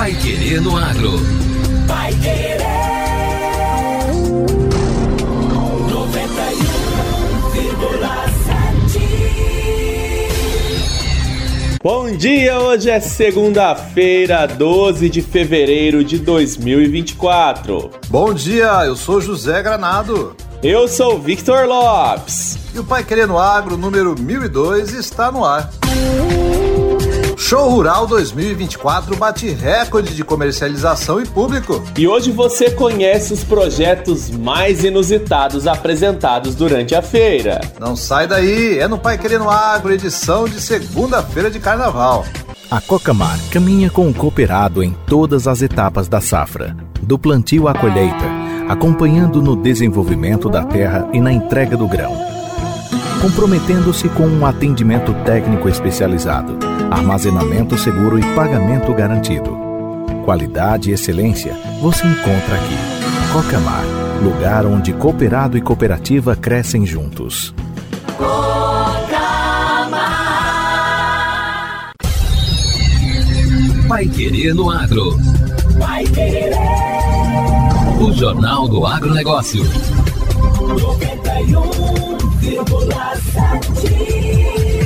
Pai Querer no Agro. Pai Querer. 91,7. Bom dia, hoje é segunda-feira, 12 de fevereiro de 2024. Bom dia, eu sou José Granado. Eu sou Victor Lopes. E o Pai Querendo Agro número 1002 está no ar. Show Rural 2024 bate recorde de comercialização e público. E hoje você conhece os projetos mais inusitados apresentados durante a feira. Não sai daí, é no Pai Querendo Agro, edição de segunda-feira de carnaval. A Cocamar caminha com o cooperado em todas as etapas da safra, do plantio à colheita acompanhando no desenvolvimento da terra e na entrega do grão. Comprometendo-se com um atendimento técnico especializado, armazenamento seguro e pagamento garantido. Qualidade e excelência você encontra aqui. Cocamar, lugar onde cooperado e cooperativa crescem juntos. Cocamar. Vai querer no agro. Vai querer. O Jornal do Agronegócio. 91,7.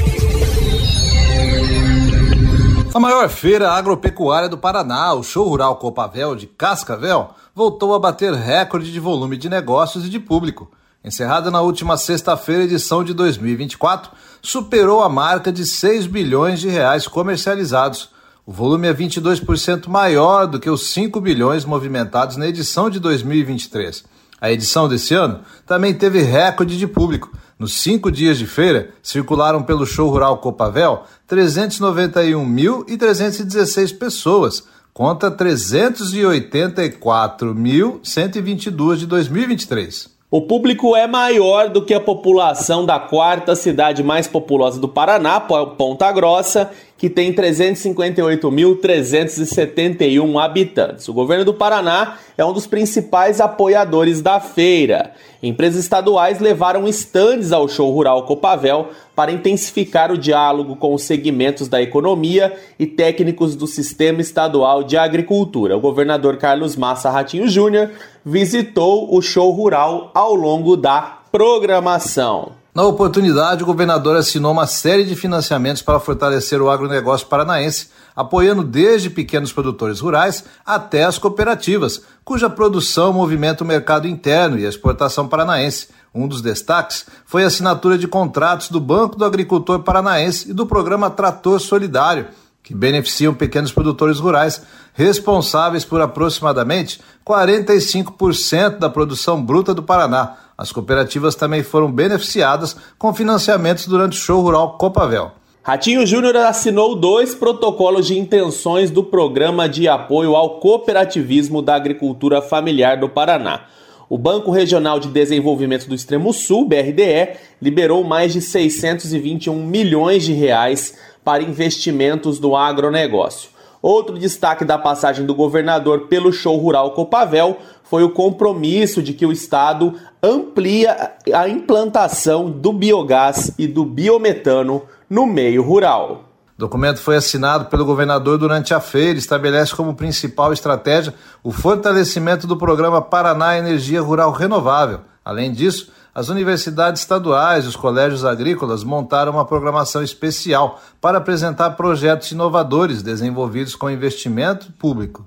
A maior feira agropecuária do Paraná, o Show Rural Copavel de Cascavel, voltou a bater recorde de volume de negócios e de público. Encerrada na última sexta-feira, edição de 2024, superou a marca de 6 bilhões de reais comercializados, o volume é 22% maior do que os 5 bilhões movimentados na edição de 2023. A edição desse ano também teve recorde de público. Nos cinco dias de feira, circularam pelo show rural Copavel 391.316 pessoas, contra 384.122 de 2023. O público é maior do que a população da quarta cidade mais populosa do Paraná, Ponta Grossa, que tem 358.371 habitantes. O governo do Paraná é um dos principais apoiadores da feira. Empresas estaduais levaram estandes ao show rural Copavel para intensificar o diálogo com os segmentos da economia e técnicos do Sistema Estadual de Agricultura. O governador Carlos Massa Ratinho Júnior visitou o show rural ao longo da programação. Na oportunidade, o governador assinou uma série de financiamentos para fortalecer o agronegócio paranaense, apoiando desde pequenos produtores rurais até as cooperativas, cuja produção movimenta o mercado interno e a exportação paranaense. Um dos destaques foi a assinatura de contratos do Banco do Agricultor Paranaense e do programa Trator Solidário, que beneficiam pequenos produtores rurais, responsáveis por aproximadamente 45% da produção bruta do Paraná as cooperativas também foram beneficiadas com financiamentos durante o show rural Copavel. Ratinho Júnior assinou dois protocolos de intenções do Programa de Apoio ao Cooperativismo da Agricultura Familiar do Paraná. O Banco Regional de Desenvolvimento do Extremo Sul, BRDE, liberou mais de 621 milhões de reais para investimentos no agronegócio. Outro destaque da passagem do governador pelo show rural Copavel foi o compromisso de que o Estado amplia a implantação do biogás e do biometano no meio rural. O documento foi assinado pelo governador durante a feira e estabelece como principal estratégia o fortalecimento do programa Paraná Energia Rural Renovável. Além disso, as universidades estaduais e os colégios agrícolas montaram uma programação especial para apresentar projetos inovadores desenvolvidos com investimento público.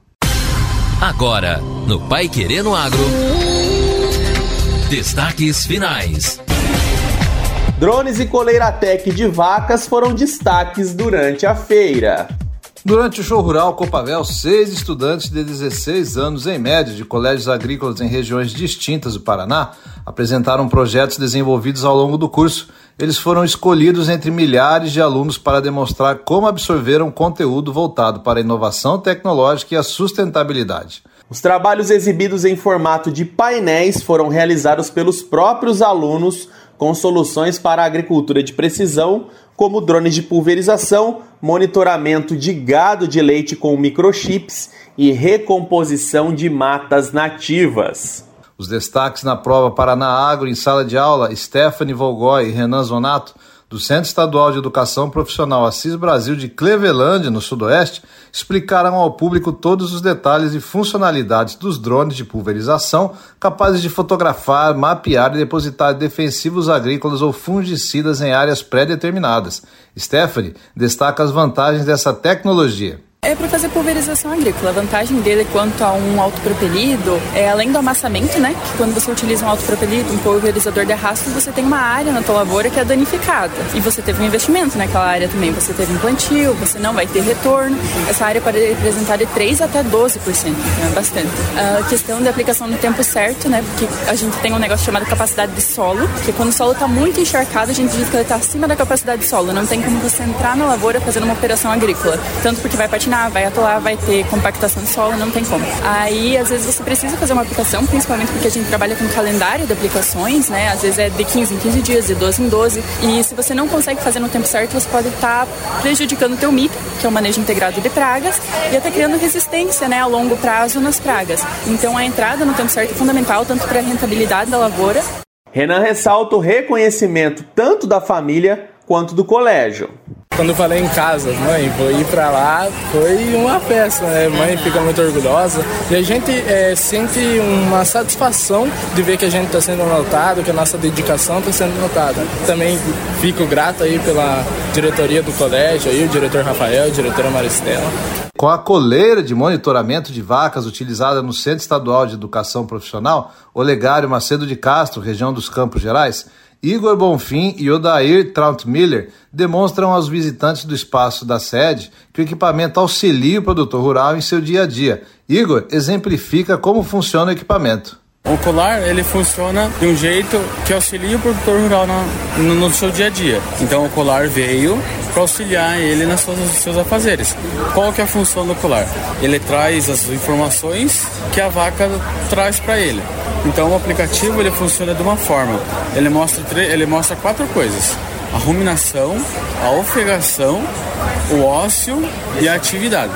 Agora, no Pai Querendo Agro. Destaques finais. Drones e coleira tech de vacas foram destaques durante a feira. Durante o show rural Copavel, seis estudantes de 16 anos em média de colégios agrícolas em regiões distintas do Paraná apresentaram projetos desenvolvidos ao longo do curso. Eles foram escolhidos entre milhares de alunos para demonstrar como absorveram conteúdo voltado para a inovação tecnológica e a sustentabilidade. Os trabalhos exibidos em formato de painéis foram realizados pelos próprios alunos com soluções para a agricultura de precisão, como drones de pulverização, monitoramento de gado de leite com microchips e recomposição de matas nativas. Os destaques na prova Paraná Agro em sala de aula, Stephanie Volgói e Renan Zonato do Centro Estadual de Educação Profissional Assis Brasil de Cleveland, no Sudoeste, explicaram ao público todos os detalhes e funcionalidades dos drones de pulverização capazes de fotografar, mapear e depositar defensivos agrícolas ou fungicidas em áreas pré-determinadas. Stephanie destaca as vantagens dessa tecnologia. É para fazer pulverização agrícola. A vantagem dele quanto a um autopropelido é além do amassamento, né? Que quando você utiliza um autopropelido, um pulverizador de arrasto, você tem uma área na tua lavoura que é danificada. E você teve um investimento naquela área também. Você teve um plantio, você não vai ter retorno. Essa área pode representar de 3 até 12%, então é bastante. A questão da aplicação no tempo certo, né? Porque a gente tem um negócio chamado capacidade de solo, que quando o solo está muito encharcado, a gente diz que ele está acima da capacidade de solo. Não tem como você entrar na lavoura fazendo uma operação agrícola. Tanto porque vai patinar vai atolar, vai ter compactação de solo, não tem como. Aí, às vezes, você precisa fazer uma aplicação, principalmente porque a gente trabalha com calendário de aplicações, né? Às vezes é de 15 em 15 dias, de 12 em 12. E se você não consegue fazer no tempo certo, você pode estar tá prejudicando o teu MIP, que é o manejo integrado de pragas, e até criando resistência, né, a longo prazo nas pragas. Então, a entrada no tempo certo é fundamental, tanto para a rentabilidade da lavoura. Renan ressalta o reconhecimento tanto da família quanto do colégio. Quando eu falei em casa, mãe, vou ir para lá, foi uma festa, né? Mãe fica muito orgulhosa e a gente é, sente uma satisfação de ver que a gente está sendo notado, que a nossa dedicação está sendo notada. Também fico grato aí pela diretoria do colégio, aí, o diretor Rafael, a diretora Maristela. Com a coleira de monitoramento de vacas utilizada no Centro Estadual de Educação Profissional, Olegário Macedo de Castro, região dos Campos Gerais, Igor Bonfim e Odair Troutmiller demonstram aos visitantes do espaço da sede que o equipamento auxilia o produtor rural em seu dia a dia. Igor exemplifica como funciona o equipamento. O colar ele funciona de um jeito que auxilia o produtor rural no, no, seu dia a dia. Então o colar veio para auxiliar ele nas suas, nos seus afazeres. Qual que é a função do colar? Ele traz as informações que a vaca traz para ele. Então o aplicativo ele funciona de uma forma. Ele mostra, ele mostra quatro coisas: a ruminação, a ofegação, o ócio e a atividade.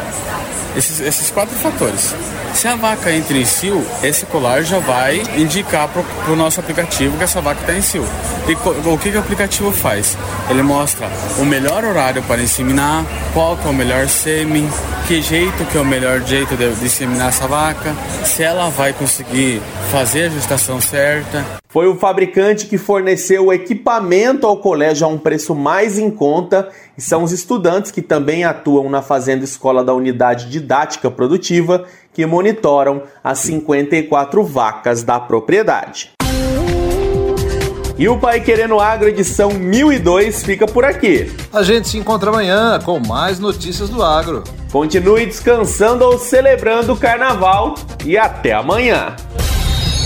Esses, esses quatro fatores. Se a vaca entra em cio, esse colar já vai indicar para o nosso aplicativo que essa vaca está em cio. E o que, que o aplicativo faz? Ele mostra o melhor horário para inseminar, qual que é o melhor sêmen, que jeito que é o melhor jeito de, de inseminar essa vaca, se ela vai conseguir fazer a gestação certa. Foi o fabricante que forneceu o equipamento ao colégio a um preço mais em conta e são os estudantes que também atuam na Fazenda Escola da Unidade Didática Produtiva que monitoram as 54 vacas da propriedade. E o Pai Querendo Agro edição 1002 fica por aqui. A gente se encontra amanhã com mais notícias do agro. Continue descansando ou celebrando o carnaval e até amanhã.